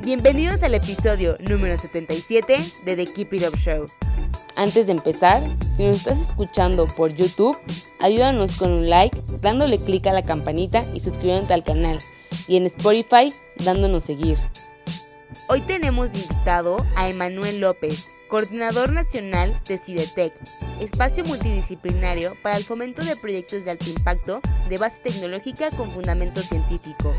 Bienvenidos al episodio número 77 de The Keep It Up Show. Antes de empezar, si nos estás escuchando por YouTube, ayúdanos con un like, dándole clic a la campanita y suscribiéndote al canal. Y en Spotify, dándonos seguir. Hoy tenemos invitado a Emanuel López, coordinador nacional de CIDETEC, espacio multidisciplinario para el fomento de proyectos de alto impacto de base tecnológica con fundamento científico.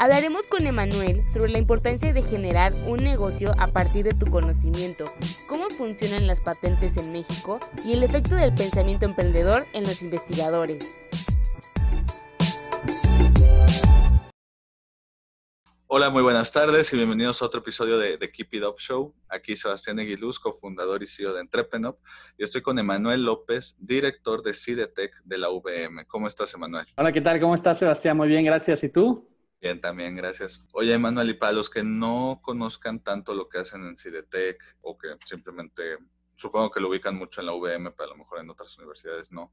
Hablaremos con Emanuel sobre la importancia de generar un negocio a partir de tu conocimiento, cómo funcionan las patentes en México y el efecto del pensamiento emprendedor en los investigadores. Hola, muy buenas tardes y bienvenidos a otro episodio de, The Keep It Up Show. Aquí Sebastián Eguiluz, cofundador y CEO de Entrepreneur, y estoy con Emanuel López, director de CIDETEC de la UVM. ¿Cómo estás, Emanuel? Hola, ¿qué tal? ¿Cómo estás, Sebastián? Muy bien, gracias. ¿Y tú? Bien, también, gracias. Oye, Emanuel, y para los que no conozcan tanto lo que hacen en CIDETEC o que simplemente, supongo que lo ubican mucho en la UVM, pero a lo mejor en otras universidades no,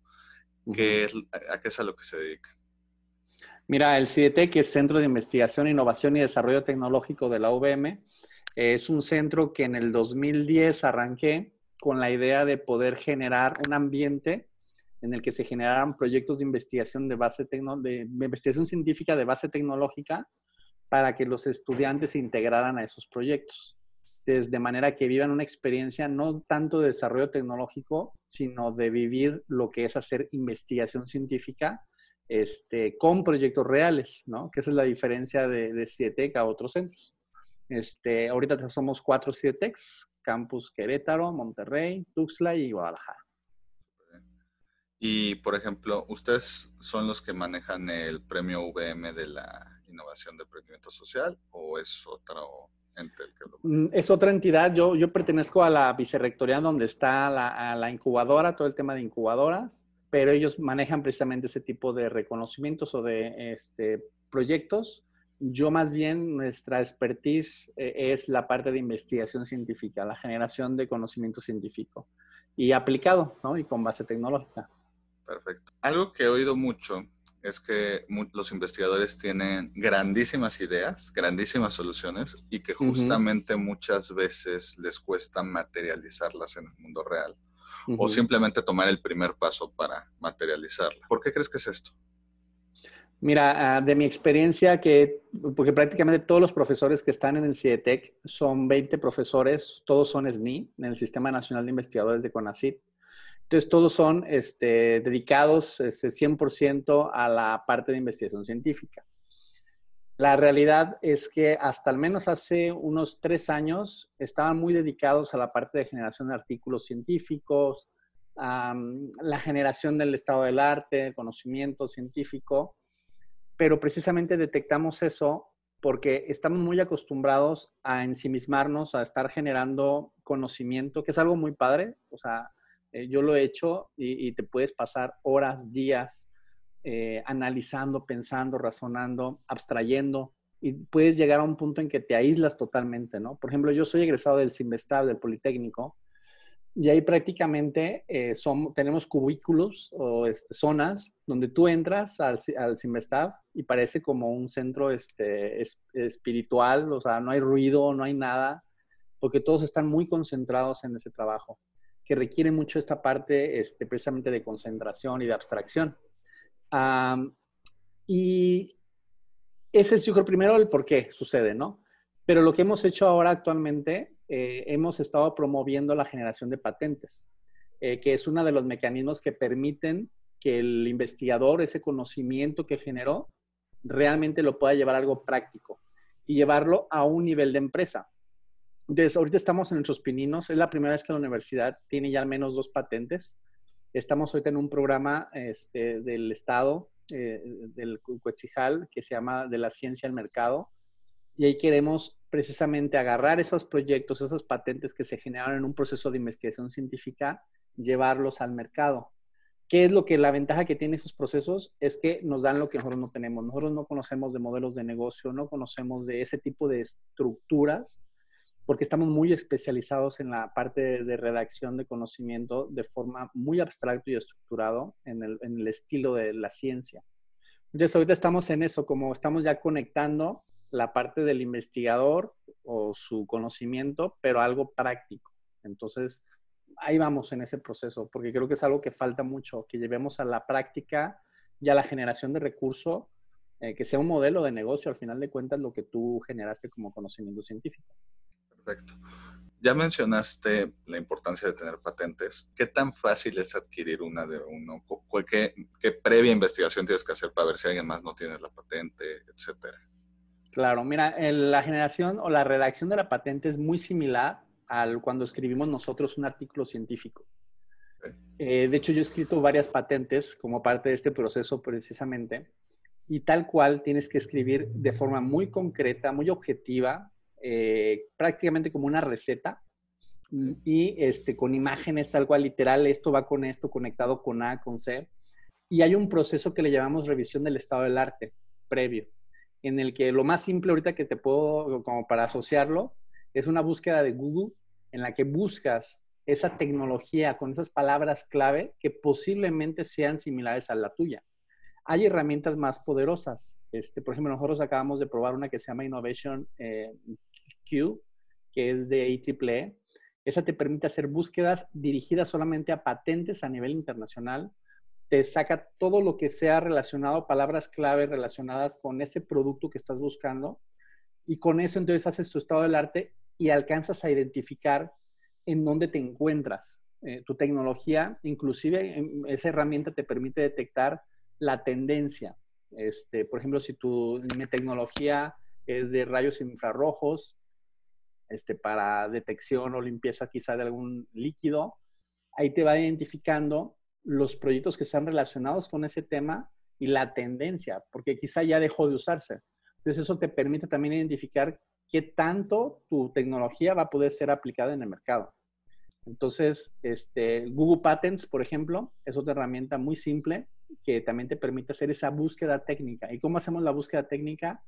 ¿qué es, ¿a qué es a lo que se dedica? Mira, el CIDETEC es Centro de Investigación, Innovación y Desarrollo Tecnológico de la UVM. Es un centro que en el 2010 arranqué con la idea de poder generar un ambiente en el que se generaran proyectos de investigación de base de investigación científica de base tecnológica para que los estudiantes se integraran a esos proyectos. De manera que vivan una experiencia no tanto de desarrollo tecnológico, sino de vivir lo que es hacer investigación científica este, con proyectos reales, ¿no? Que esa es la diferencia de, de CIETEC a otros centros. Este, ahorita somos cuatro CIETECs, Campus Querétaro, Monterrey, Tuxtla y Guadalajara. Y, por ejemplo, ¿ustedes son los que manejan el premio VM de la innovación de emprendimiento social o es otro ente el que lo mm, Es otra entidad. Yo, yo pertenezco a la vicerrectoría donde está la, la incubadora, todo el tema de incubadoras, pero ellos manejan precisamente ese tipo de reconocimientos o de este, proyectos. Yo más bien, nuestra expertise eh, es la parte de investigación científica, la generación de conocimiento científico y aplicado, ¿no? Y con base tecnológica. Perfecto. Algo que he oído mucho es que los investigadores tienen grandísimas ideas, grandísimas soluciones y que justamente muchas veces les cuesta materializarlas en el mundo real o simplemente tomar el primer paso para materializarla. ¿Por qué crees que es esto? Mira, ah, de mi experiencia, que, porque prácticamente todos los profesores que están en el CIETEC son 20 profesores, todos son SNI, en el Sistema Nacional de Investigadores de CONACYT. Entonces, todos son este, dedicados 100% este, a la parte de investigación científica. La realidad es que hasta al menos hace unos tres años estaban muy dedicados a la parte de generación de artículos científicos, la generación del estado del arte, conocimiento científico, pero precisamente detectamos eso porque estamos muy acostumbrados a ensimismarnos, a estar generando conocimiento, que es algo muy padre. O sea, eh, yo lo he hecho y, te puedes pasar horas, días eh, analizando, pensando, razonando, abstrayendo y puedes llegar a un punto en que te aíslas totalmente, ¿no? Por ejemplo, yo soy egresado del CIMBESTAB, del Politécnico, y ahí prácticamente eh, tenemos cubículos o este, zonas donde tú entras al, al y parece como un centro este, espiritual, o sea, no hay ruido, no hay nada, porque todos están muy concentrados en ese trabajo, que requiere mucho esta parte este, precisamente de concentración y de abstracción y ese es, yo creo, primero el por qué sucede, ¿no? Pero lo que hemos hecho ahora actualmente, eh, hemos estado promoviendo la generación de patentes, eh, que es uno de los mecanismos que permiten que el investigador, ese conocimiento que generó, realmente lo pueda llevar a algo práctico y llevarlo a un nivel de empresa. Entonces, ahorita estamos en nuestros pininos. Es la primera vez que la universidad tiene ya al menos dos patentes. Estamos ahorita en un programa este, del Estado eh, del Cuetzijal que se llama De la ciencia al mercado. Y ahí queremos precisamente agarrar esos proyectos, esas patentes que se generaron en un proceso de investigación científica, llevarlos al mercado. ¿Qué es lo que la ventaja que tiene esos procesos? Es que nos dan lo que nosotros no tenemos. Nosotros no conocemos de modelos de negocio, no conocemos de ese tipo de estructuras, porque estamos muy especializados en la parte de, redacción de conocimiento de forma muy abstracto y estructurado en el, en el estilo de la ciencia. Entonces, ahorita estamos en eso, como estamos ya conectando la parte del investigador o su conocimiento, pero algo práctico. Entonces, ahí vamos en ese proceso, porque creo que es algo que falta mucho, que llevemos a la práctica y a la generación de recurso, eh, que sea un modelo de negocio, al final de cuentas, lo que tú generaste como conocimiento científico. Perfecto. Ya mencionaste la importancia de tener patentes. ¿Qué tan fácil es adquirir una de uno? ¿Qué, qué previa investigación tienes que hacer para ver si alguien más no tiene la patente, etcétera? Claro, mira, la generación o la redacción de la patente es muy similar al cuando escribimos nosotros un artículo científico. Eh, de hecho, yo he escrito varias patentes como parte de este proceso precisamente, y tal cual tienes que escribir de forma muy concreta, muy objetiva, eh, prácticamente como una receta, y este, con imágenes tal cual, literal, esto va con esto, conectado con A, con C. Y hay un proceso que le llamamos revisión del estado del arte previo, en el que lo más simple ahorita que te puedo, como para asociarlo, es una búsqueda de Google en la que buscas esa tecnología con esas palabras clave que posiblemente sean similares a la tuya. Hay herramientas más poderosas. Este, por ejemplo, nosotros acabamos de probar una que se llama Innovation eh, Q, que es de IEEE. Esa te permite hacer búsquedas dirigidas solamente a patentes a nivel internacional. Te saca todo lo que sea relacionado, palabras clave relacionadas con ese producto que estás buscando. Y con eso entonces haces tu estado del arte y alcanzas a identificar en dónde te encuentras. Eh, tu tecnología, inclusive em, esa herramienta te permite detectar la tendencia. Este, por ejemplo, si tu tecnología es de rayos infrarrojos, este, para detección o limpieza quizá de algún líquido, ahí te va identificando los proyectos que están relacionados con ese tema y la tendencia, porque quizá ya dejó de usarse. Entonces eso te permite también identificar qué tanto tu tecnología va a poder ser aplicada en el mercado. Entonces, este, Google Patents, por ejemplo, es otra herramienta muy simple que también te permite hacer esa búsqueda técnica. ¿Y cómo hacemos la búsqueda técnica?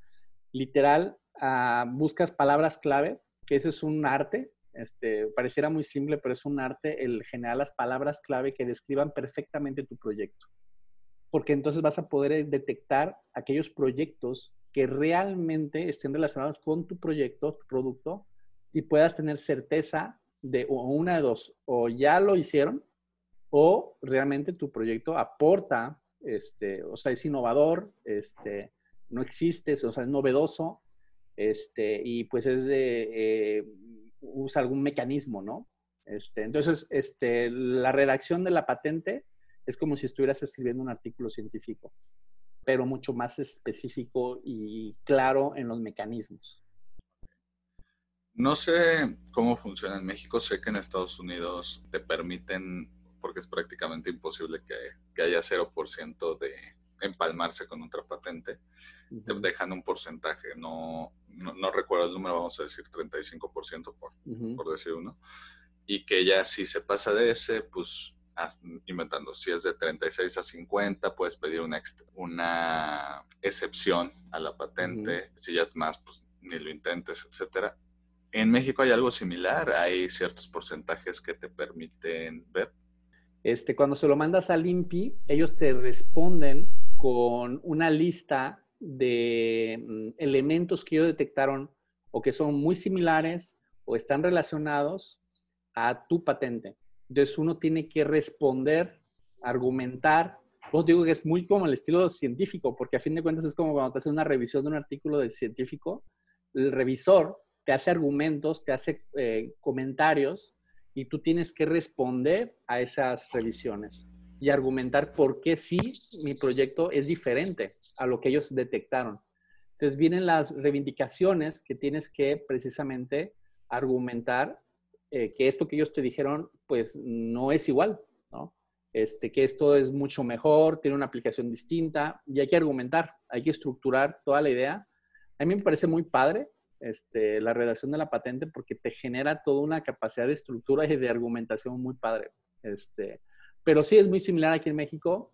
Literal, uh, buscas palabras clave, que eso es un arte. Este, pareciera muy simple, pero es un arte el generar las palabras clave que describan perfectamente tu proyecto. Porque entonces vas a poder detectar aquellos proyectos que realmente estén relacionados con tu proyecto, tu producto, y puedas tener certeza de una de dos, o ya lo hicieron, o realmente tu proyecto aporta, este, o sea, es innovador, este, no existe, o sea, es novedoso, este, y pues es de, eh, usa algún mecanismo, ¿no? Este, entonces, este, la redacción de la patente es como si estuvieras escribiendo un artículo científico pero mucho más específico y claro en los mecanismos. No sé cómo funciona en México, sé que en Estados Unidos te permiten, porque es prácticamente imposible que, que haya 0% de empalmarse con otra patente, te dejan un porcentaje, no, no, recuerdo el número, vamos a decir 35% por, por decir uno, y que ya si se pasa de ese, pues inventando, si es de 36 a 50, puedes pedir una, una excepción a la patente. Si ya es más, pues ni lo intentes, etcétera. En México hay algo similar, hay ciertos porcentajes que te permiten ver. Este, cuando se lo mandas al INPI, ellos te responden con una lista de mm, elementos que ellos detectaron o que son muy similares o están relacionados a tu patente. Entonces uno tiene que responder, argumentar. Os digo que es muy como el estilo científico, porque a fin de cuentas es como cuando te haces una revisión de un artículo de científico, el revisor te hace argumentos, te hace eh, comentarios y tú tienes que responder a esas revisiones y argumentar por qué sí mi proyecto es diferente a lo que ellos detectaron. Entonces vienen las reivindicaciones que tienes que precisamente argumentar eh, que esto que ellos te dijeron, pues no es igual, ¿no? este, que esto es mucho mejor, tiene una aplicación distinta y hay que argumentar, hay que estructurar toda la idea. A mí me parece muy padre este, la redacción de la patente porque te genera toda una capacidad de estructura y de argumentación muy padre. Este, pero sí es muy similar aquí en México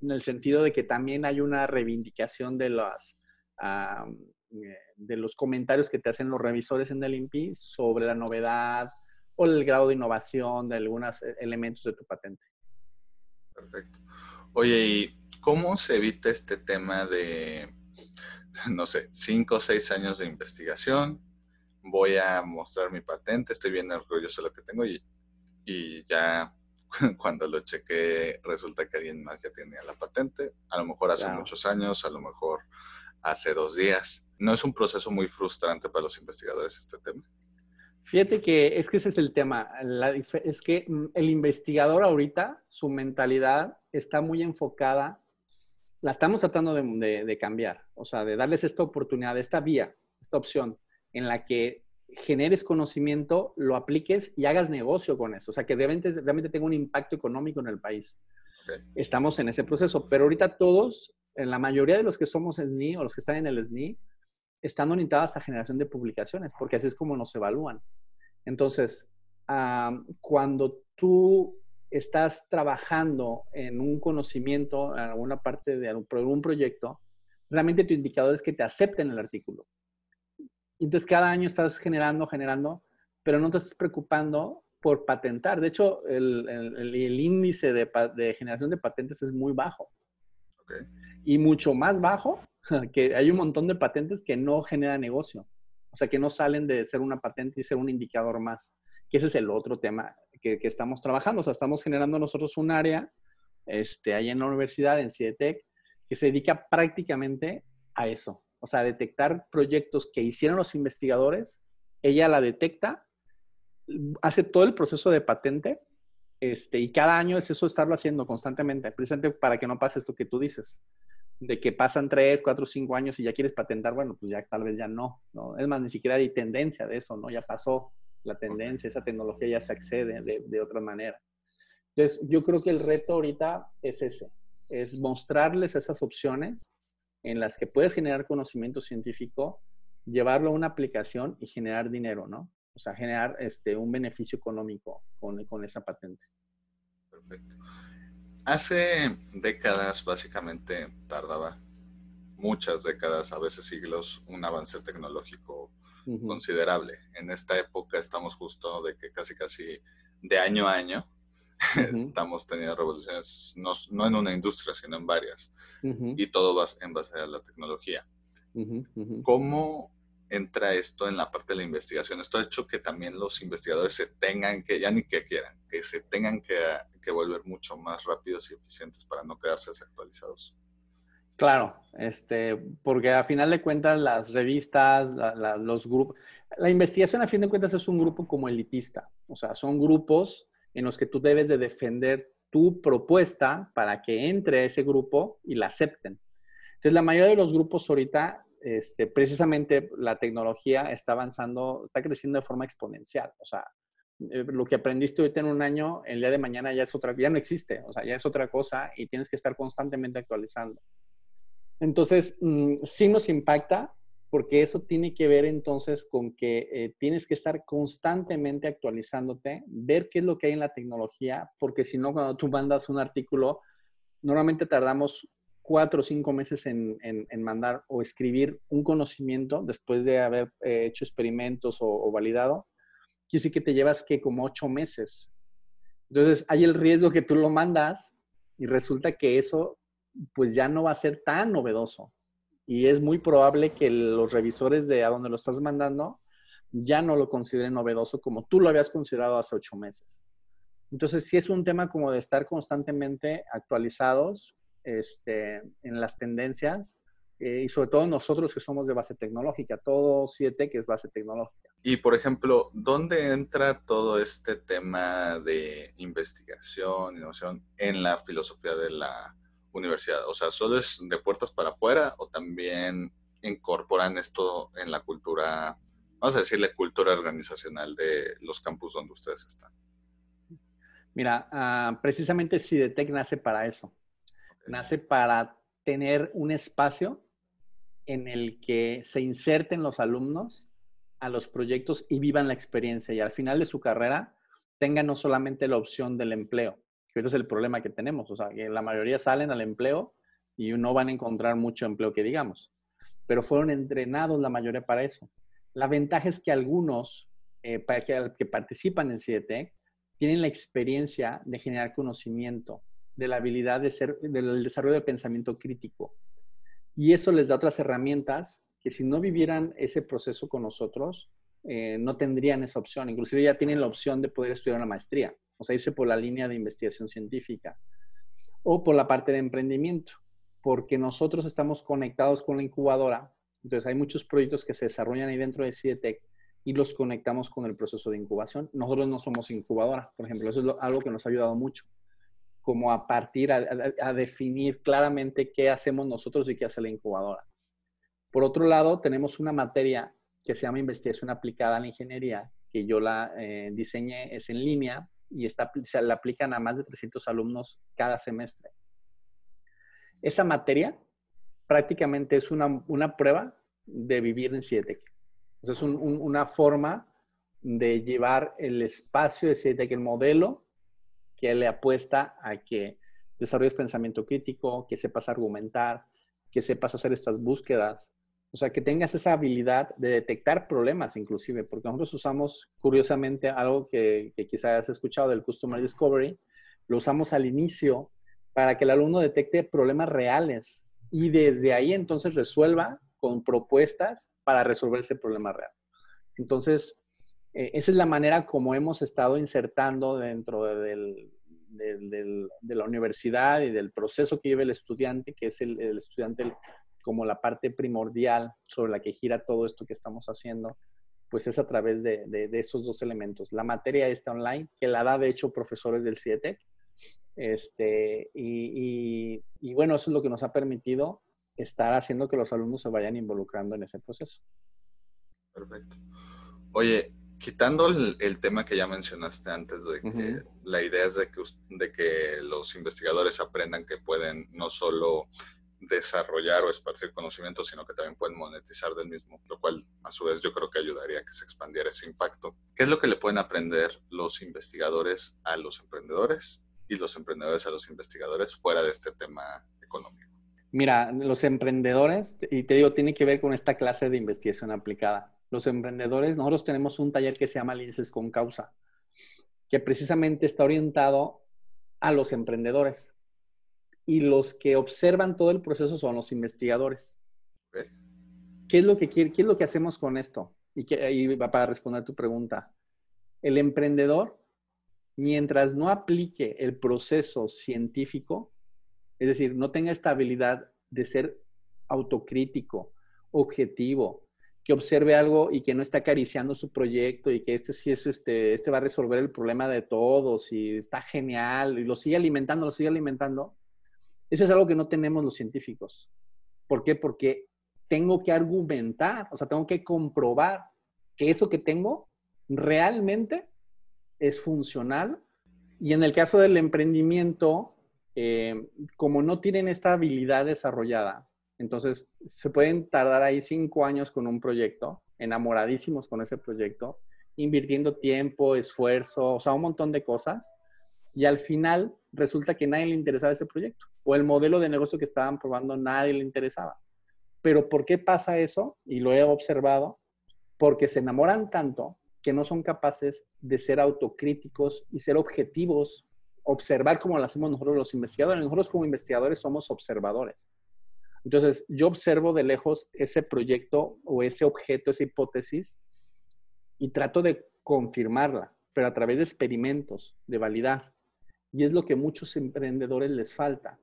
en el sentido de que también hay una reivindicación de las... Eh, de los comentarios que te hacen los revisores en el INPI sobre la novedad o el grado de innovación de algunos eh, elementos de tu patente. Perfecto. Oye, ¿y cómo se evita este tema de, no sé, cinco o seis años de investigación? Voy a mostrar mi patente, estoy bien orgulloso de lo que tengo y, y ya cuando lo chequé resulta que alguien más ya tenía la patente, a lo mejor hace muchos años, a lo mejor hace dos días. ¿No es un proceso muy frustrante para los investigadores este tema? Fíjate que es que ese es el tema. es que mm, el investigador ahorita, su mentalidad está muy enfocada, la estamos tratando de, cambiar, o sea, de darles esta oportunidad, esta vía, esta opción en la que generes conocimiento, lo apliques y hagas negocio con eso. O sea, que realmente, realmente tenga un impacto económico en el país. Estamos en ese proceso, pero ahorita todos, en la mayoría de los que somos SNI o los que están en el SNI, están orientadas a generación de publicaciones, porque así es como nos evalúan. Entonces, cuando tú estás trabajando en un conocimiento, en alguna parte de algún, proyecto, realmente tu indicador es que te acepten el artículo. Entonces, cada año estás generando, generando, pero no te estás preocupando por patentar. De hecho, el, índice de, generación de patentes es muy bajo. Y mucho más bajo que hay un montón de patentes que no generan negocio. O sea, que no salen de ser una patente y ser un indicador más. Que ese es el otro tema que, estamos trabajando. O sea, estamos generando nosotros un área este, ahí en la universidad, en CIETEC, que se dedica prácticamente a eso. O sea, a detectar proyectos que hicieron los investigadores. Ella la detecta, hace todo el proceso de patente este, y cada año es eso estarlo haciendo constantemente, precisamente para que no pase esto que tú dices de que pasan tres, cuatro, cinco años y ya quieres patentar, bueno, pues ya tal vez ya no, ¿no? Es más, ni siquiera hay tendencia de eso, ¿no? Ya pasó la tendencia, esa tecnología ya se accede de, de otra manera. Entonces, yo creo que el reto ahorita es ese, es mostrarles esas opciones en las que puedes generar conocimiento científico, llevarlo a una aplicación y generar dinero, ¿no? O sea, generar este, un beneficio económico con, con esa patente. Perfecto. Hace décadas, básicamente, tardaba muchas décadas, a veces siglos, un avance tecnológico considerable. En esta época estamos justo de que casi, casi de año a año estamos teniendo revoluciones, no, no, en una industria, sino en varias. Y todo va en base a la tecnología. ¿Cómo entra esto en la parte de la investigación. Esto ha hecho que también los investigadores se tengan que, ya ni que quieran, que se tengan que, volver mucho más rápidos y eficientes para no quedarse desactualizados. Claro, este, porque a final de cuentas las revistas, los grupos, la investigación a fin de cuentas es un grupo como elitista, o sea, son grupos en los que tú debes de defender tu propuesta para que entre a ese grupo y la acepten. Entonces, la mayoría de los grupos ahorita este, precisamente la tecnología está avanzando, está creciendo de forma exponencial. O sea, eh, lo que aprendiste hoy en un año, el día de mañana ya es otra, ya no existe, o sea, ya es otra cosa y tienes que estar constantemente actualizando. Entonces, mm, sí nos impacta porque eso tiene que ver entonces con que eh, tienes que estar constantemente actualizándote, ver qué es lo que hay en la tecnología, porque si no, cuando tú mandas un artículo, normalmente tardamos cuatro o cinco meses en, mandar o escribir un conocimiento después de haber eh, hecho experimentos o, validado, quiere decir que te llevas que como ocho meses. Entonces hay el riesgo que tú lo mandas y resulta que eso pues ya no va a ser tan novedoso. Y es muy probable que los revisores de a donde lo estás mandando ya no lo consideren novedoso como tú lo habías considerado hace ocho meses. Entonces, sí es un tema como de estar constantemente actualizados este, en las tendencias eh, y sobre todo nosotros que somos de base tecnológica, todo 7 que es base tecnológica. Y por ejemplo, ¿dónde entra todo este tema de investigación, innovación en la filosofía de la universidad? O sea, ¿solo es de puertas para afuera o también incorporan esto en la cultura, vamos a decirle cultura organizacional de los campus donde ustedes están? Mira, uh, precisamente CIDETEC nace para eso. Nace para tener un espacio en el que se inserten los alumnos a los proyectos y vivan la experiencia y al final de su carrera tengan no solamente la opción del empleo, que es el problema que tenemos, o sea, que la mayoría salen al empleo y no van a encontrar mucho empleo que digamos, pero fueron entrenados la mayoría para eso. La ventaja es que algunos eh, para que, participan en CIDETEC tienen la experiencia de generar conocimiento, de la habilidad de ser, del desarrollo del pensamiento crítico. Y eso les da otras herramientas que si no vivieran ese proceso con nosotros, eh, no tendrían esa opción. Inclusive ya tienen la opción de poder estudiar una maestría, o sea, irse por la línea de investigación científica o por la parte de emprendimiento, porque nosotros estamos conectados con la incubadora. Entonces hay muchos proyectos que se desarrollan ahí dentro de CIETEC y los conectamos con el proceso de incubación. Nosotros no somos incubadora, por ejemplo, eso es algo que nos ha ayudado mucho, como a partir, a definir claramente qué hacemos nosotros y qué hace la incubadora. Por otro lado, tenemos una materia que se llama investigación aplicada a la ingeniería, que yo la eh, diseñé, es en línea y está, se la aplican a más de 300 alumnos cada semestre. Esa materia prácticamente es una, una prueba de vivir en CIETEC. O sea, es una forma de llevar el espacio de CIETEC, el modelo que le apuesta a que desarrolles pensamiento crítico, que sepas argumentar, que sepas hacer estas búsquedas, o sea, que tengas esa habilidad de detectar problemas inclusive, porque nosotros usamos curiosamente algo que, quizás has escuchado del Customer Discovery, lo usamos al inicio para que el alumno detecte problemas reales y desde ahí entonces resuelva con propuestas para resolver ese problema real. Entonces, eh, esa es la manera como hemos estado insertando dentro de la universidad y del proceso que lleva el estudiante, que es el, el estudiante como la parte primordial sobre la que gira todo esto que estamos haciendo, pues es a través de, de, esos dos elementos. La materia está online, que la da de hecho profesores del CIETEC, este, y, y, bueno, eso es lo que nos ha permitido estar haciendo que los alumnos se vayan involucrando en ese proceso. Perfecto. Oye, quitando el, tema que ya mencionaste antes, de que la idea es de que, de que los investigadores aprendan que pueden no solo desarrollar o esparcir conocimiento, sino que también pueden monetizar del mismo, lo cual a su vez yo creo que ayudaría a que se expandiera ese impacto. ¿Qué es lo que le pueden aprender los investigadores a los emprendedores y los emprendedores a los investigadores fuera de este tema económico? Mira, los emprendedores, y te digo, tiene que ver con esta clase de investigación aplicada. Los emprendedores, nosotros tenemos un taller que se llama Linces con Causa, que precisamente está orientado a los emprendedores y los que observan todo el proceso son los investigadores. ¿Qué es lo que, quiere, qué es lo que hacemos con esto? Y, que, va para responder tu pregunta. El emprendedor, mientras no aplique el proceso científico, es decir, no tenga esta habilidad de ser autocrítico, objetivo, que observe algo y que no está acariciando su proyecto y que este sí es este, este va a resolver el problema de todos y está genial y lo sigue alimentando, lo sigue alimentando, eso es algo que no tenemos los científicos. ¿Por qué? Porque tengo que argumentar, o sea, tengo que comprobar que eso que tengo realmente es funcional. Y en el caso del emprendimiento, eh, como no tienen esta habilidad desarrollada, entonces se pueden tardar ahí cinco años con un proyecto, enamoradísimos con ese proyecto, invirtiendo tiempo, esfuerzo, o sea, un montón de cosas. Y al final resulta que nadie le interesaba ese proyecto o el modelo de negocio que estaban probando nadie le interesaba. Pero ¿por qué pasa eso? Y lo he observado, porque se enamoran tanto que no son capaces de ser autocríticos y ser objetivos, observar como lo hacemos nosotros los investigadores. Nosotros como investigadores somos observadores. Entonces, yo observo de lejos ese proyecto o ese objeto, esa hipótesis, y trato de confirmarla, pero a través de experimentos, de validar. Y es lo que muchos emprendedores les falta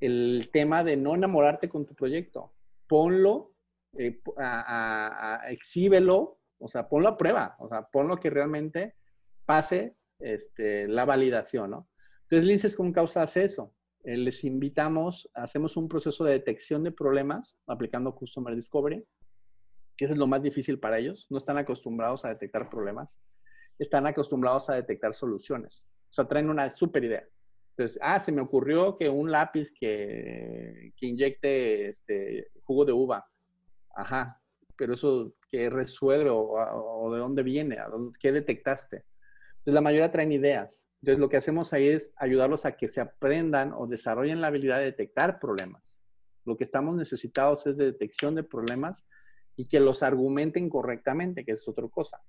el tema de no enamorarte con tu proyecto. Ponlo, eh, o sea, ponlo a prueba, o sea, ponlo que realmente pase este, la validación, ¿no? Entonces, Linces con Causa hace eso. Eh, les invitamos, hacemos un proceso de detección de problemas aplicando Customer Discovery, que es lo más difícil para ellos. No están acostumbrados a detectar problemas, están acostumbrados a detectar soluciones. Sea, traen una súper idea. Entonces, ah, se me ocurrió que un lápiz que, que inyecte este, jugo de uva. Ajá, pero eso que resuelve o, de dónde viene, ¿A dónde, qué detectaste. Entonces, la mayoría traen ideas. Entonces, lo que hacemos ahí es ayudarlos a que se aprendan o desarrollen la habilidad de detectar problemas. Lo que estamos necesitados es de detección de problemas y que los argumenten correctamente, que es otra cosa.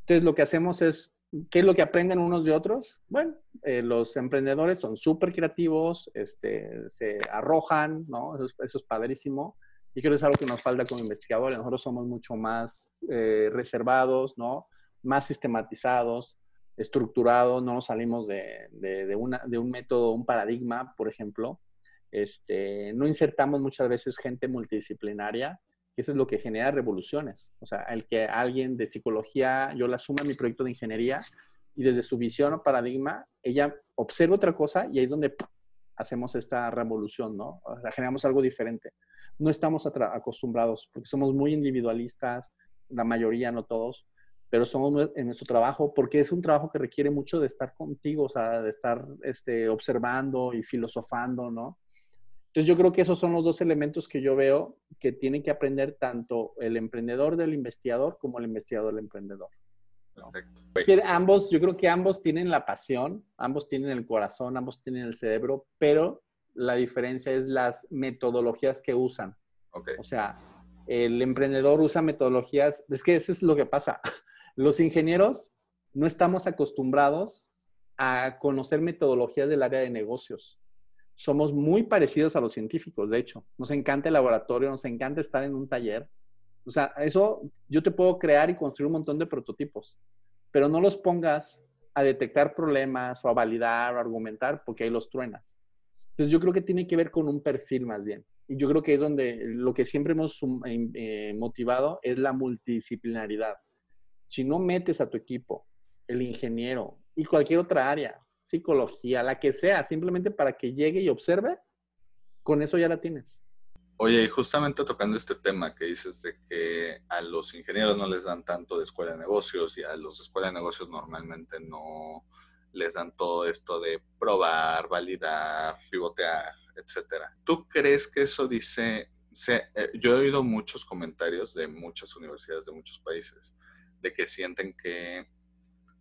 Entonces, lo que hacemos es, ¿qué es lo que aprenden unos de otros? Bueno, eh, los emprendedores son súper creativos, este, se arrojan, ¿no? Eso es, padrísimo. Y creo que es algo que nos falta como investigadores. Nosotros somos mucho más eh, reservados, ¿no? Más sistematizados, estructurados, no salimos de, de, una, de un método, un paradigma, por ejemplo. Este, no insertamos muchas veces gente multidisciplinaria eso es lo que genera revoluciones. O sea, el que alguien de psicología, yo la suma a mi proyecto de ingeniería y desde su visión o paradigma, ella observa otra cosa y ahí es donde hacemos esta revolución, ¿no? O sea, generamos algo diferente. No estamos acostumbrados porque somos muy individualistas, la mayoría, no todos, pero somos en nuestro trabajo porque es un trabajo que requiere mucho de estar contigo, o sea, de estar este, observando y filosofando, ¿no? Entonces yo creo que esos son los dos elementos que yo veo que tienen que aprender tanto el emprendedor del investigador como el investigador del emprendedor. Perfecto. Ambos, yo creo que ambos tienen la pasión, ambos tienen el corazón, ambos tienen el cerebro, pero la diferencia es las metodologías que usan. Okay. O sea, el emprendedor usa metodologías, es que eso es lo que pasa. Los ingenieros no estamos acostumbrados a conocer metodologías del área de negocios somos muy parecidos a los científicos, de hecho. Nos encanta el laboratorio, nos encanta estar en un taller. O sea, eso yo te puedo crear y construir un montón de prototipos, pero no los pongas a detectar problemas o a validar o argumentar porque ahí los truenas. Entonces yo creo que tiene que ver con un perfil más bien. Y yo creo que es donde lo que siempre hemos eh, motivado es la multidisciplinaridad. Si no metes a tu equipo, el ingeniero y cualquier otra área, psicología, la que sea, simplemente para que llegue y observe, con eso ya la tienes. Oye, y justamente tocando este tema que dices de que a los ingenieros no les dan tanto de escuela de negocios y a los de escuela de negocios normalmente no les dan todo esto de probar, validar, pivotear, etcétera. ¿Tú crees que eso dice, eh, yo he oído muchos comentarios de muchas universidades de muchos países de que sienten que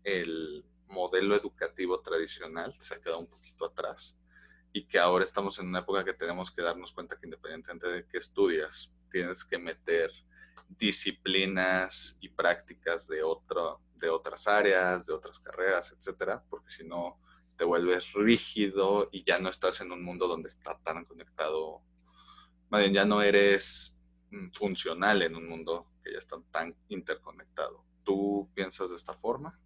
el modelo educativo tradicional se ha quedado un poquito atrás y que ahora estamos en una época que tenemos que darnos cuenta que independientemente de qué estudias, tienes que meter disciplinas y prácticas de, otro, de otras áreas, de otras carreras, etcétera, porque si no te vuelves rígido y ya no estás en un mundo donde está tan conectado, más bien ya no eres mm, funcional en un mundo que ya está tan interconectado. ¿Tú piensas de esta forma?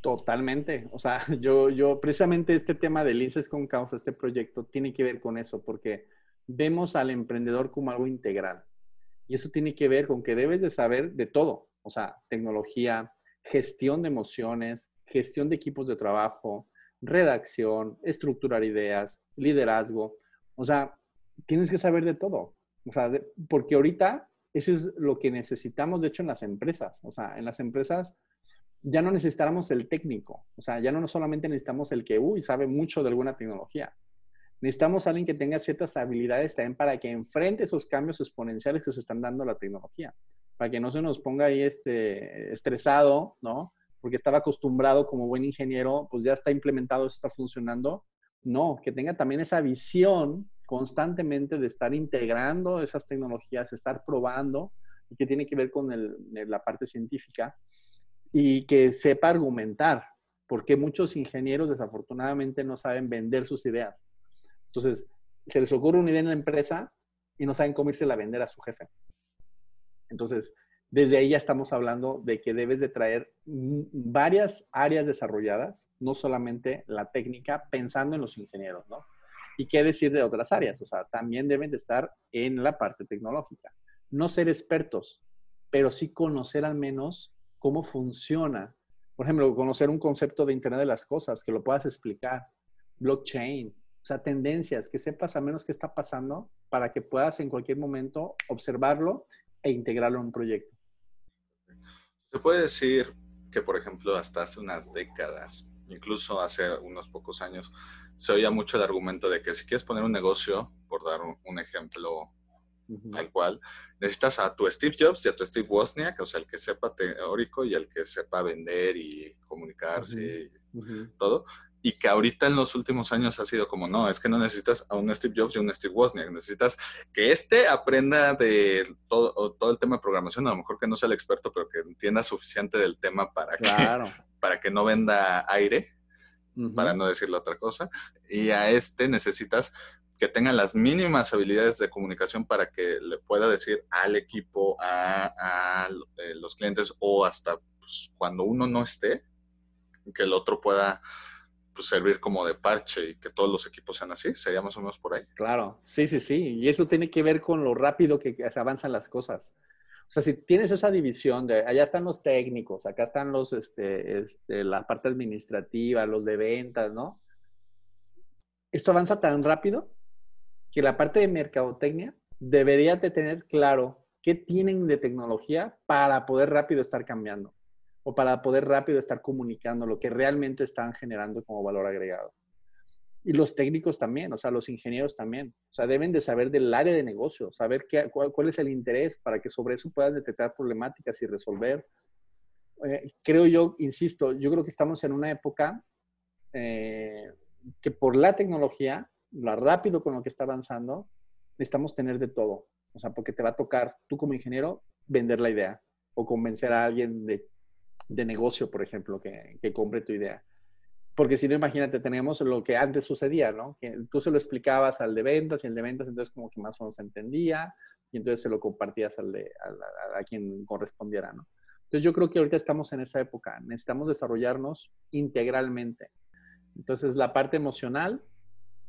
Totalmente. O sea, yo, yo, precisamente este tema de Linces con Causa, este proyecto, tiene que ver con eso, porque vemos al emprendedor como algo integral. Y eso tiene que ver con que debes de saber de todo. O sea, tecnología, gestión de emociones, gestión de equipos de trabajo, redacción, estructurar ideas, liderazgo. O sea, tienes que saber de todo. O sea, porque ahorita eso es lo que necesitamos, de hecho, en las empresas. O sea, en las empresas ya no necesitamos el técnico, o sea, ya no solamente necesitamos el que, uy, sabe mucho de alguna tecnología. Necesitamos alguien que tenga ciertas habilidades también para que enfrente esos cambios exponenciales que se están dando a la tecnología, para que no se nos ponga ahí este, estresado, ¿no? Porque estaba acostumbrado como buen ingeniero, pues ya está implementado, está funcionando. No, que tenga también esa visión constantemente de estar integrando esas tecnologías, estar probando, y que tiene que ver con la parte científica y que sepa argumentar, porque muchos ingenieros desafortunadamente no saben vender sus ideas. Entonces, se les ocurre una idea en la empresa y no saben cómo irse a vender a su jefe. Entonces, desde ahí ya estamos hablando de que debes de traer varias áreas desarrolladas, no solamente la técnica, pensando en los ingenieros, ¿no? Y qué decir de otras áreas, o sea, también deben de estar en la parte tecnológica. No ser expertos, pero sí conocer al menos cómo funciona. Por ejemplo, conocer un concepto de Internet de las Cosas, que lo puedas explicar, blockchain, o sea, tendencias, que sepas al menos qué está pasando para que puedas en cualquier momento observarlo e integrarlo en un proyecto. Se puede decir que, por ejemplo, hasta hace unas décadas, incluso hace unos pocos años, se oía mucho el argumento de que si quieres poner un negocio, por dar un, ejemplo tal cual, necesitas a tu Steve Jobs y a tu Steve Wozniak, o sea, el que sepa teórico y el que sepa vender y comunicarse y todo. Y que ahorita en los últimos años ha sido como, no, es que no necesitas a un Steve Jobs y un Steve Wozniak, necesitas que este aprenda de todo, todo el tema de programación, a lo mejor que no sea el experto, pero que entienda suficiente del tema para, que, para que no venda aire, para no decirle otra cosa. Y a este necesitas que tenga las mínimas habilidades de comunicación para que le pueda decir al equipo, a, eh, los clientes o hasta pues, cuando uno no esté, que el otro pueda pues, servir como de parche y que todos los equipos sean así, sería más o menos por ahí. Claro, sí, sí, sí. Y eso tiene que ver con lo rápido que, avanzan las cosas. O sea, si tienes esa división de allá están los técnicos, acá están los, este, este, la parte administrativa, los de ventas, ¿no? Esto avanza tan rápido que la parte de mercadotecnia debería de tener claro qué tienen de tecnología para poder rápido estar cambiando o para poder rápido estar comunicando lo que realmente están generando como valor agregado. Y los técnicos también, o sea, los ingenieros también. O sea, deben de saber del área de negocio, saber qué, cuál, es el interés para que sobre eso puedan detectar problemáticas y resolver. Eh, creo yo, insisto, yo creo que estamos en una época eh, que por la tecnología lo rápido con lo que está avanzando, necesitamos tener de todo. O sea, porque te va a tocar, tú como ingeniero, vender la idea o convencer a alguien de, de negocio, por ejemplo, que, que, compre tu idea. Porque si no, imagínate, tenemos lo que antes sucedía, ¿no? Que tú se lo explicabas al de ventas y el de ventas entonces como que más o menos entendía y entonces se lo compartías al de, a, a quien correspondiera, ¿no? Entonces yo creo que ahorita estamos en esta época, necesitamos desarrollarnos integralmente. Entonces la parte emocional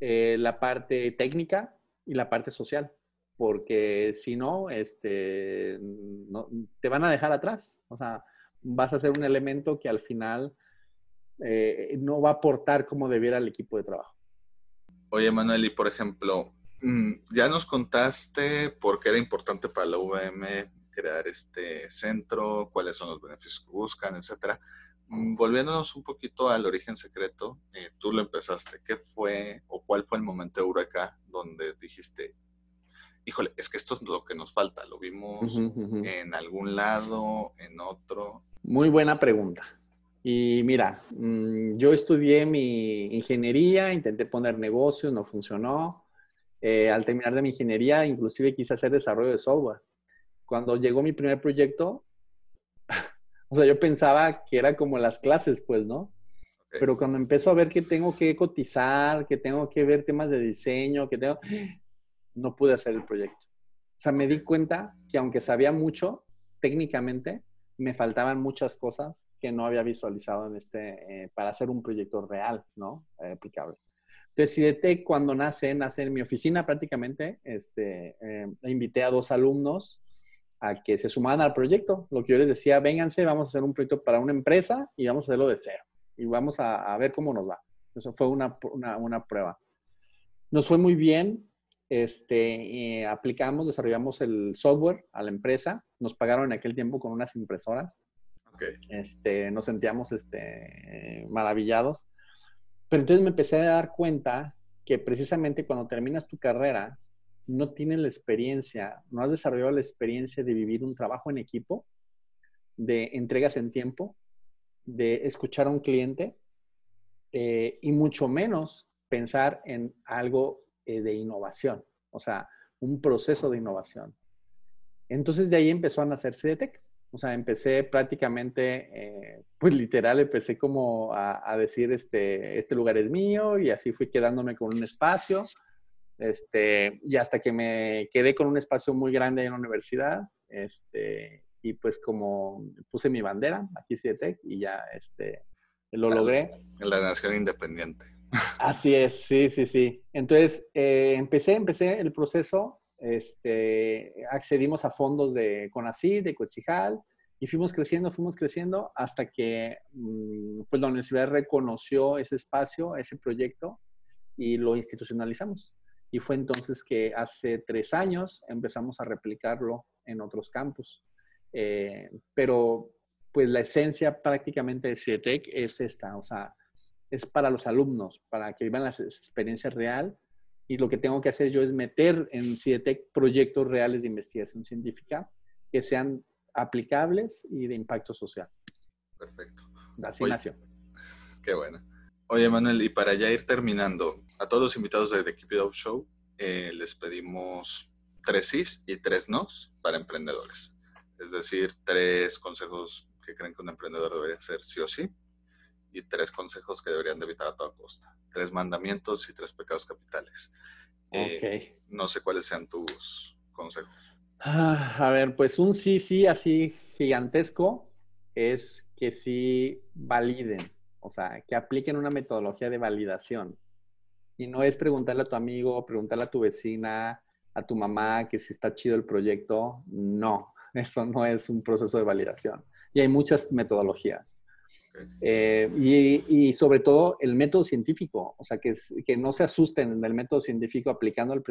eh, la parte técnica y la parte social, porque si no, este, no, te van a dejar atrás. O sea, vas a ser un elemento que al final eh, no va a aportar como debiera al equipo de trabajo. Oye, Manuel, y por ejemplo, mm, ya nos contaste por qué era importante para la VM crear este centro, cuáles son los beneficios que buscan, etcétera. Mm, volviéndonos un poquito al origen secreto, eh, tú lo empezaste. ¿Qué fue o cuál fue el momento Eureka donde dijiste, híjole, es que esto es lo que nos falta? ¿Lo vimos en algún lado, en otro? Muy buena pregunta. Y mira, mm, yo estudié mi ingeniería, intenté poner negocio, no funcionó. Eh, al terminar de mi ingeniería, inclusive quise hacer desarrollo de software. Cuando llegó mi primer proyecto, o sea, yo pensaba que era como las clases, pues, ¿no? Pero cuando empezó a ver que tengo que cotizar, que tengo que ver temas de diseño, que tengo, no pude hacer el proyecto. O sea, me di cuenta que aunque sabía mucho técnicamente, me faltaban muchas cosas que no había visualizado en este, eh, para hacer un proyecto real, ¿no? Eh, aplicable. Entonces, CIDETEC cuando nace, nace en mi oficina prácticamente, este, eh, invité a dos alumnos a que se sumaran al proyecto. Lo que yo les decía, vénganse, vamos a hacer un proyecto para una empresa y vamos a hacerlo de cero. Y vamos a, ver cómo nos va. Eso fue una, una, prueba. Nos fue muy bien. Este, eh, aplicamos, desarrollamos el software a la empresa. Nos pagaron en aquel tiempo con unas impresoras. Este, nos sentíamos este, maravillados. Pero entonces me empecé a dar cuenta que precisamente cuando terminas tu carrera, no tienes la experiencia, no has desarrollado la experiencia de vivir un trabajo en equipo, de entregas en tiempo, de escuchar a un cliente eh, y mucho menos pensar en algo eh, de innovación, o sea, un proceso de innovación. Entonces de ahí empezó a nacer CDTEC. O sea, empecé prácticamente, eh, pues literal, empecé como a, decir, este, este lugar es mío y así fui quedándome con un espacio. Este, y hasta que me quedé con un espacio muy grande en la universidad, este, y pues como puse mi bandera, aquí CIETEC, y ya este, lo logré. En la nación independiente. Así es, sí, sí, sí. Entonces, eh, empecé, empecé el proceso, este, accedimos a fondos de CONACYT, de Coetzijal, y fuimos creciendo, fuimos creciendo hasta que mm, pues la universidad reconoció ese espacio, ese proyecto, y lo institucionalizamos. Y fue entonces que hace tres años empezamos a replicarlo en otros campus. Eh, pero pues la esencia prácticamente de CIETEC es esta, o sea, es para los alumnos, para que vivan la experiencia real. Y lo que tengo que hacer yo es meter en CIETEC proyectos reales de investigación científica que sean aplicables y de impacto social. Perfecto. Así nació. Qué bueno. Oye, Manuel, y para ya ir terminando, a todos los invitados de The Keep It Up Show eh, les pedimos tres sís y tres nos para emprendedores. Es decir, tres consejos que creen que un emprendedor debería hacer sí o sí y tres consejos que deberían de evitar a toda costa. Tres mandamientos y tres pecados capitales. Eh, no sé cuáles sean tus consejos. Ah, a ver, pues un sí, sí, así gigantesco es que sí validen, o sea, que apliquen una metodología de validación. Y no es preguntarle a tu amigo, preguntarle a tu vecina, a tu mamá que si está chido el proyecto. No, eso no es un proceso de validación. Y hay muchas metodologías. Eh, y, sobre todo el método científico, o sea, que, que no se asusten del método científico aplicando al,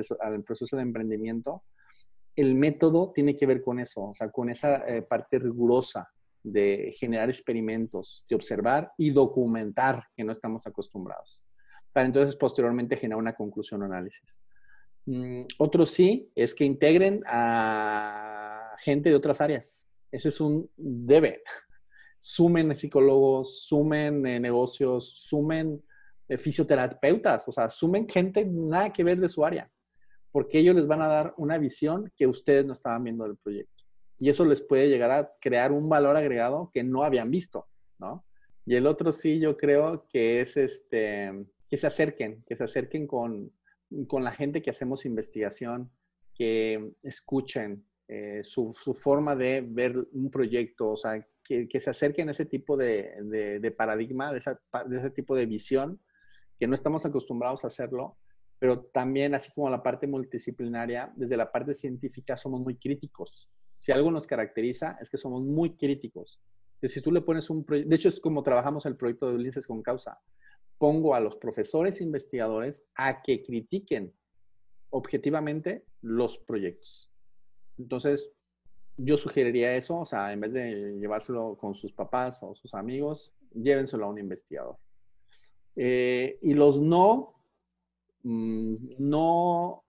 proceso de emprendimiento. El método tiene que ver con eso, o sea, con esa eh, parte rigurosa de generar experimentos, de observar y documentar que no estamos acostumbrados, para entonces posteriormente generar una conclusión o análisis. Mm, otro sí es que integren a gente de otras áreas. Ese es un debe sumen psicólogos, sumen eh, negocios, sumen eh, fisioterapeutas, o sea, sumen gente nada que ver de su área, porque ellos les van a dar una visión que ustedes no estaban viendo del proyecto. Y eso les puede llegar a crear un valor agregado que no habían visto, ¿no? Y el otro sí, yo creo que es este, que se acerquen, que se acerquen con, con la gente que hacemos investigación, que escuchen eh, su, su, forma de ver un proyecto, o sea, que, se acerquen a ese tipo de, paradigma, de, ese tipo de visión, que no estamos acostumbrados a hacerlo, pero también, así como la parte multidisciplinaria, desde la parte científica somos muy críticos. Si algo nos caracteriza es que somos muy críticos. si tú le pones un proyecto, de hecho es como trabajamos el proyecto de Ulises con causa. Pongo a los profesores investigadores a que critiquen objetivamente los proyectos. Entonces, yo sugeriría eso, o sea, en vez de llevárselo con sus papás o sus amigos, llévenselo a un investigador. Eh, y los no, mm, no,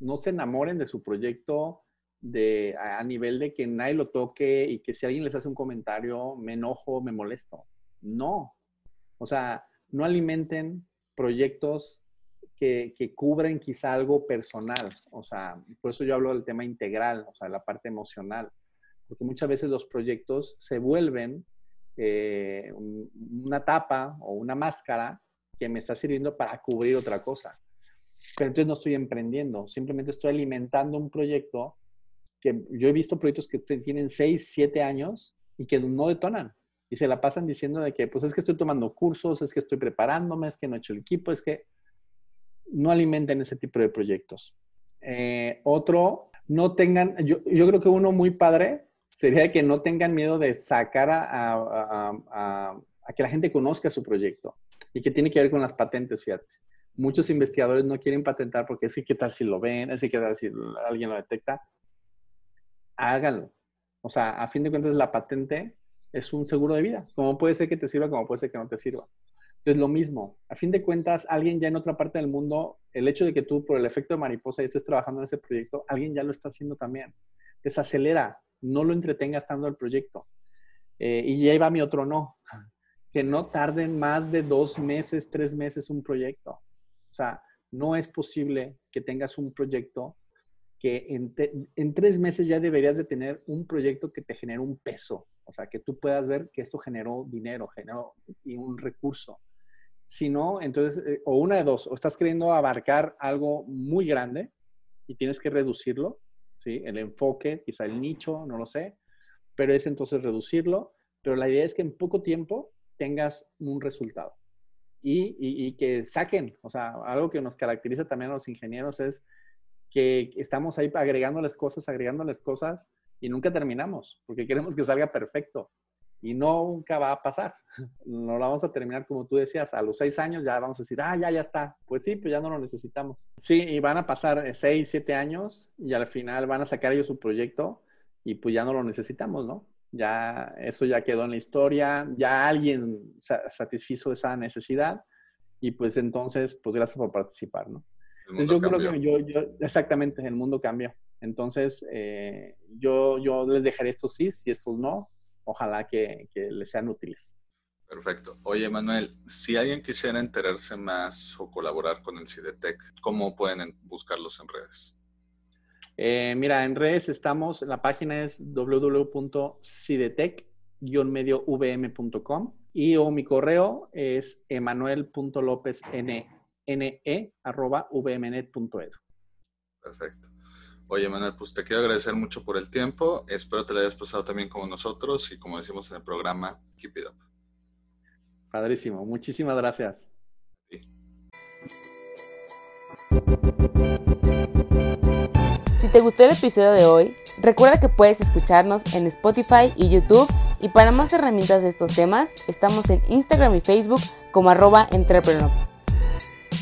no se enamoren de su proyecto de, a, nivel de que nadie lo toque y que si alguien les hace un comentario, me enojo, me molesto. No. O sea, no alimenten proyectos que, cubren quizá algo personal. O sea, por eso yo hablo del tema integral, o sea, la parte emocional. Porque muchas veces los proyectos se vuelven eh, una tapa o una máscara que me está sirviendo para cubrir otra cosa. Pero entonces no estoy emprendiendo, simplemente estoy alimentando un proyecto que yo he visto proyectos que tienen 6, 7 años y que no detonan. Y se la pasan diciendo de que, pues es que estoy tomando cursos, es que estoy preparándome, es que no he hecho el equipo, es que no alimenten ese tipo de proyectos. Eh, otro, no tengan, yo, creo que uno muy padre sería que no tengan miedo de sacar a, que la gente conozca su proyecto y que tiene que ver con las patentes, fíjate. Muchos investigadores no quieren patentar porque sí, ¿qué tal si lo ven? Es ¿qué tal si alguien lo detecta? Háganlo. O sea, a fin de cuentas, la patente es un seguro de vida. Como puede ser que te sirva, como puede ser que no te sirva. Entonces, lo mismo. A fin de cuentas, alguien ya en otra parte del mundo, el hecho de que tú, por el efecto de mariposa, estés trabajando en ese proyecto, alguien ya lo está haciendo también. Desacelera, no lo entretengas tanto el proyecto. Eh, y ya iba mi otro no. Que no tarden más de dos meses, tres meses un proyecto. O sea, no es posible que tengas un proyecto que en, tres meses ya deberías de tener un proyecto que te genere un peso. O sea, que tú puedas ver que esto generó dinero, generó y un recurso. Si no, entonces, eh, o una de dos, o estás queriendo abarcar algo muy grande y tienes que reducirlo, ¿sí? El enfoque, quizá el nicho, no lo sé, pero es entonces reducirlo, pero la idea es que en poco tiempo tengas un resultado y, y, que saquen, o sea, algo que nos caracteriza también a los ingenieros es que estamos ahí agregándoles cosas, agregándoles cosas y nunca terminamos, porque queremos que salga perfecto y nunca va a pasar. No lo vamos a terminar como tú decías, a los seis años ya vamos a decir, ah, ya, ya está. Pues sí, pues ya no lo necesitamos. Sí, y van a pasar seis, siete años y al final van a sacar ellos su proyecto y pues ya no lo necesitamos, ¿no? ya eso ya quedó en la historia, ya alguien satisfizo esa necesidad y pues entonces, pues gracias por participar, ¿no? Entonces yo creo que yo, yo, exactamente, el mundo cambió. Entonces, eh, yo, yo les dejaré estos sí y estos no. Ojalá que, que les sean útiles. Perfecto. Oye, Manuel, si alguien quisiera enterarse más o colaborar con el CIDETEC, ¿cómo pueden buscarlos en redes? Eh, mira, en redes estamos, la página es www.cidetec-vm.com y o mi correo es emanuel.lopezne.vmnet.edu. Perfecto. Oye, Manuel, pues te quiero agradecer mucho por el tiempo. Espero te lo hayas pasado también como nosotros y como decimos en el programa, keep it up. Padrísimo. Muchísimas gracias. Si te gustó el episodio de hoy, recuerda que puedes escucharnos en Spotify y YouTube y para más herramientas de estos temas, estamos en Instagram y Facebook como arroba entrepreneur.